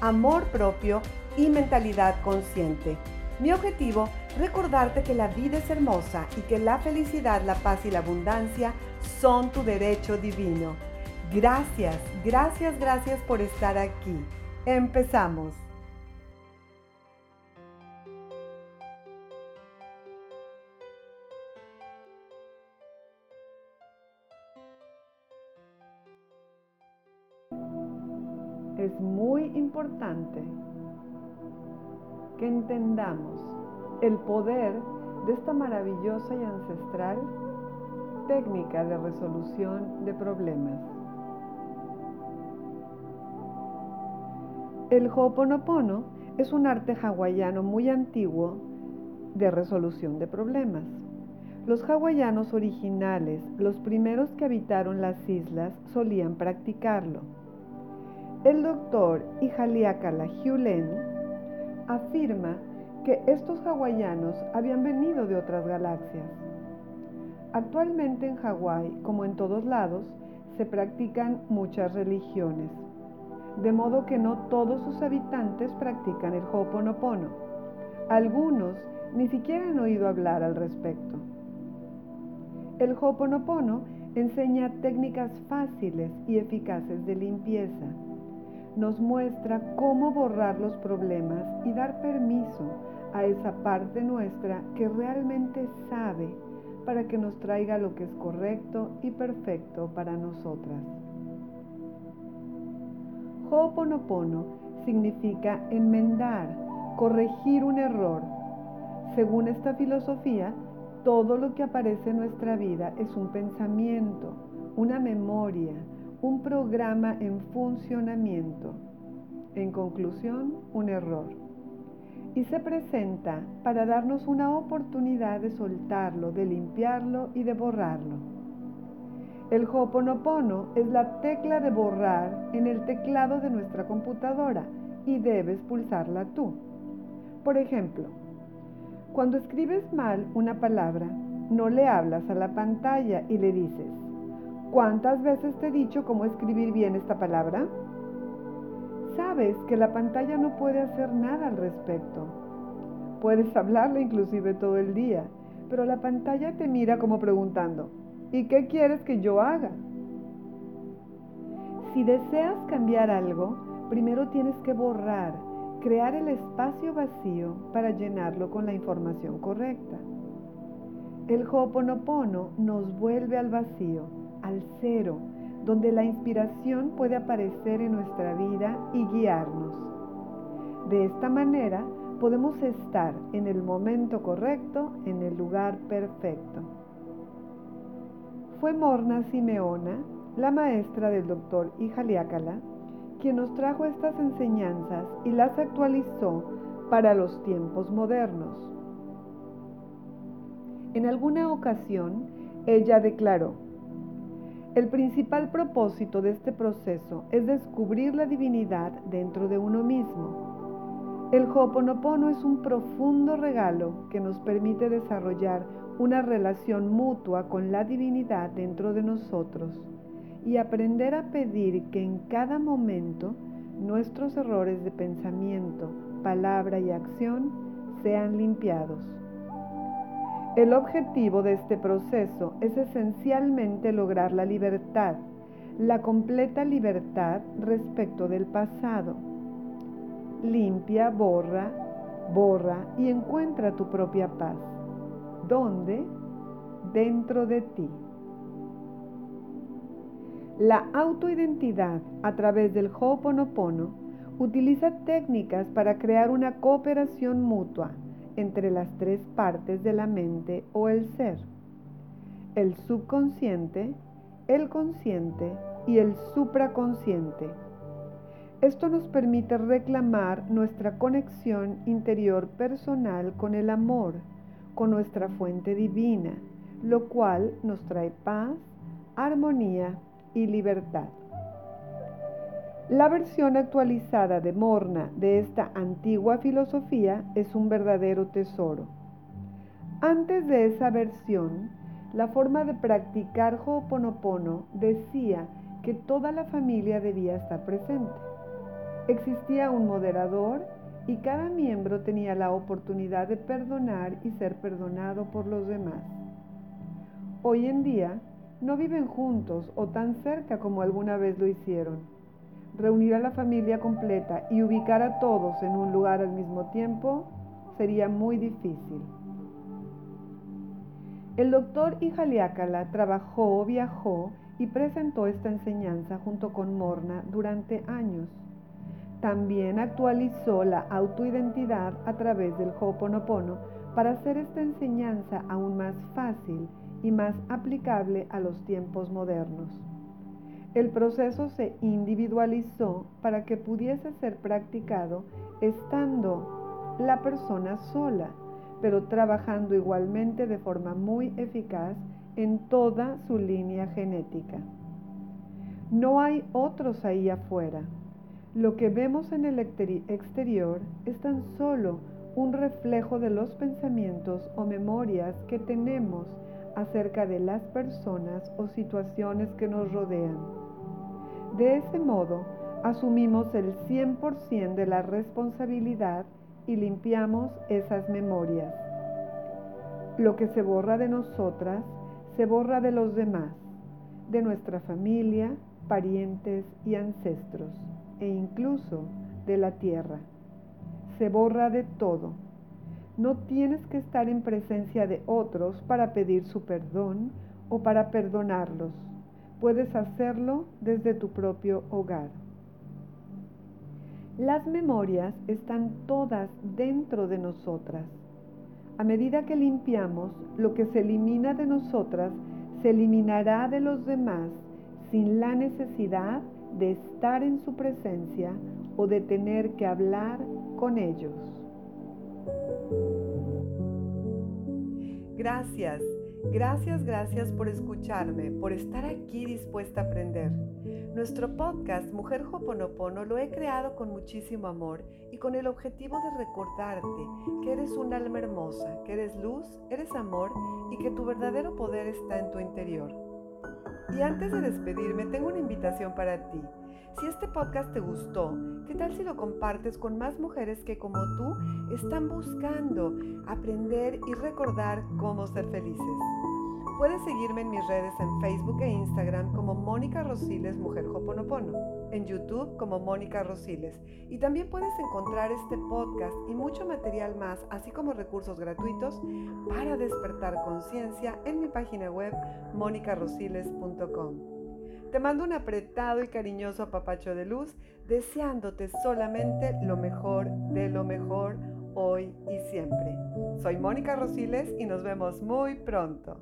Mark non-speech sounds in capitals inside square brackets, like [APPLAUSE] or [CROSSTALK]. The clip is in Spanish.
amor propio y mentalidad consciente. Mi objetivo, recordarte que la vida es hermosa y que la felicidad, la paz y la abundancia son tu derecho divino. Gracias, gracias, gracias por estar aquí. Empezamos. Es muy importante que entendamos el poder de esta maravillosa y ancestral técnica de resolución de problemas. El Ho'oponopono es un arte hawaiano muy antiguo de resolución de problemas. Los hawaianos originales, los primeros que habitaron las islas, solían practicarlo. El doctor Ihaliakala Hulen afirma que estos hawaianos habían venido de otras galaxias. Actualmente en Hawái, como en todos lados, se practican muchas religiones, de modo que no todos sus habitantes practican el Ho'oponopono. Algunos ni siquiera han oído hablar al respecto. El Ho'oponopono enseña técnicas fáciles y eficaces de limpieza nos muestra cómo borrar los problemas y dar permiso a esa parte nuestra que realmente sabe para que nos traiga lo que es correcto y perfecto para nosotras. Ho'oponopono significa enmendar, corregir un error. Según esta filosofía, todo lo que aparece en nuestra vida es un pensamiento, una memoria, un programa en funcionamiento. En conclusión, un error. Y se presenta para darnos una oportunidad de soltarlo, de limpiarlo y de borrarlo. El Ho'oponopono es la tecla de borrar en el teclado de nuestra computadora y debes pulsarla tú. Por ejemplo, cuando escribes mal una palabra, no le hablas a la pantalla y le dices, ¿Cuántas veces te he dicho cómo escribir bien esta palabra? Sabes que la pantalla no puede hacer nada al respecto. Puedes [LAUGHS] hablarle inclusive todo el día, pero la pantalla te mira como preguntando, ¿y qué quieres que yo haga? Si deseas cambiar algo, primero tienes que borrar, crear el espacio vacío para llenarlo con la información correcta. El Ho'oponopono nos vuelve al vacío al cero, donde la inspiración puede aparecer en nuestra vida y guiarnos. De esta manera podemos estar en el momento correcto, en el lugar perfecto. Fue Morna Simeona, la maestra del doctor Ijaliácala, quien nos trajo estas enseñanzas y las actualizó para los tiempos modernos. En alguna ocasión, ella declaró, el principal propósito de este proceso es descubrir la divinidad dentro de uno mismo. El Ho'oponopono es un profundo regalo que nos permite desarrollar una relación mutua con la divinidad dentro de nosotros y aprender a pedir que en cada momento nuestros errores de pensamiento, palabra y acción sean limpiados. El objetivo de este proceso es esencialmente lograr la libertad, la completa libertad respecto del pasado. Limpia, borra, borra y encuentra tu propia paz. ¿Dónde? Dentro de ti. La autoidentidad a través del Ho'oponopono Utiliza técnicas para crear una cooperación mutua entre las tres partes de la mente o el ser, el subconsciente, el consciente y el supraconsciente. Esto nos permite reclamar nuestra conexión interior personal con el amor, con nuestra fuente divina, lo cual nos trae paz, armonía y libertad. La versión actualizada de Morna de esta antigua filosofía es un verdadero tesoro. Antes de esa versión, la forma de practicar Ho'oponopono decía que toda la familia debía estar presente. Existía un moderador y cada miembro tenía la oportunidad de perdonar y ser perdonado por los demás. Hoy en día no viven juntos o tan cerca como alguna vez lo hicieron reunir a la familia completa y ubicar a todos en un lugar al mismo tiempo sería muy difícil. El doctor Ijaliácala trabajó, viajó y presentó esta enseñanza junto con Morna durante años. También actualizó la autoidentidad a través del Ho'oponopono para hacer esta enseñanza aún más fácil y más aplicable a los tiempos modernos. El proceso se individualizó para que pudiese ser practicado estando la persona sola, pero trabajando igualmente de forma muy eficaz en toda su línea genética. No hay otros ahí afuera. Lo que vemos en el exterior es tan solo un reflejo de los pensamientos o memorias que tenemos acerca de las personas o situaciones que nos rodean. De ese modo, asumimos el 100% de la responsabilidad y limpiamos esas memorias. Lo que se borra de nosotras, se borra de los demás, de nuestra familia, parientes y ancestros, e incluso de la tierra. Se borra de todo. No tienes que estar en presencia de otros para pedir su perdón o para perdonarlos puedes hacerlo desde tu propio hogar. Las memorias están todas dentro de nosotras. A medida que limpiamos, lo que se elimina de nosotras se eliminará de los demás sin la necesidad de estar en su presencia o de tener que hablar con ellos. Gracias. Gracias, gracias por escucharme, por estar aquí dispuesta a aprender. Nuestro podcast Mujer Hoponopono lo he creado con muchísimo amor y con el objetivo de recordarte que eres un alma hermosa, que eres luz, eres amor y que tu verdadero poder está en tu interior. Y antes de despedirme, tengo una invitación para ti. Si este podcast te gustó, ¿qué tal si lo compartes con más mujeres que como tú están buscando aprender y recordar cómo ser felices? Puedes seguirme en mis redes en Facebook e Instagram como Mónica Rosiles Mujer Hoponopono, en YouTube como Mónica Rosiles y también puedes encontrar este podcast y mucho material más, así como recursos gratuitos para despertar conciencia en mi página web monicarosiles.com. Te mando un apretado y cariñoso apapacho de luz, deseándote solamente lo mejor de lo mejor hoy y siempre. Soy Mónica Rosiles y nos vemos muy pronto.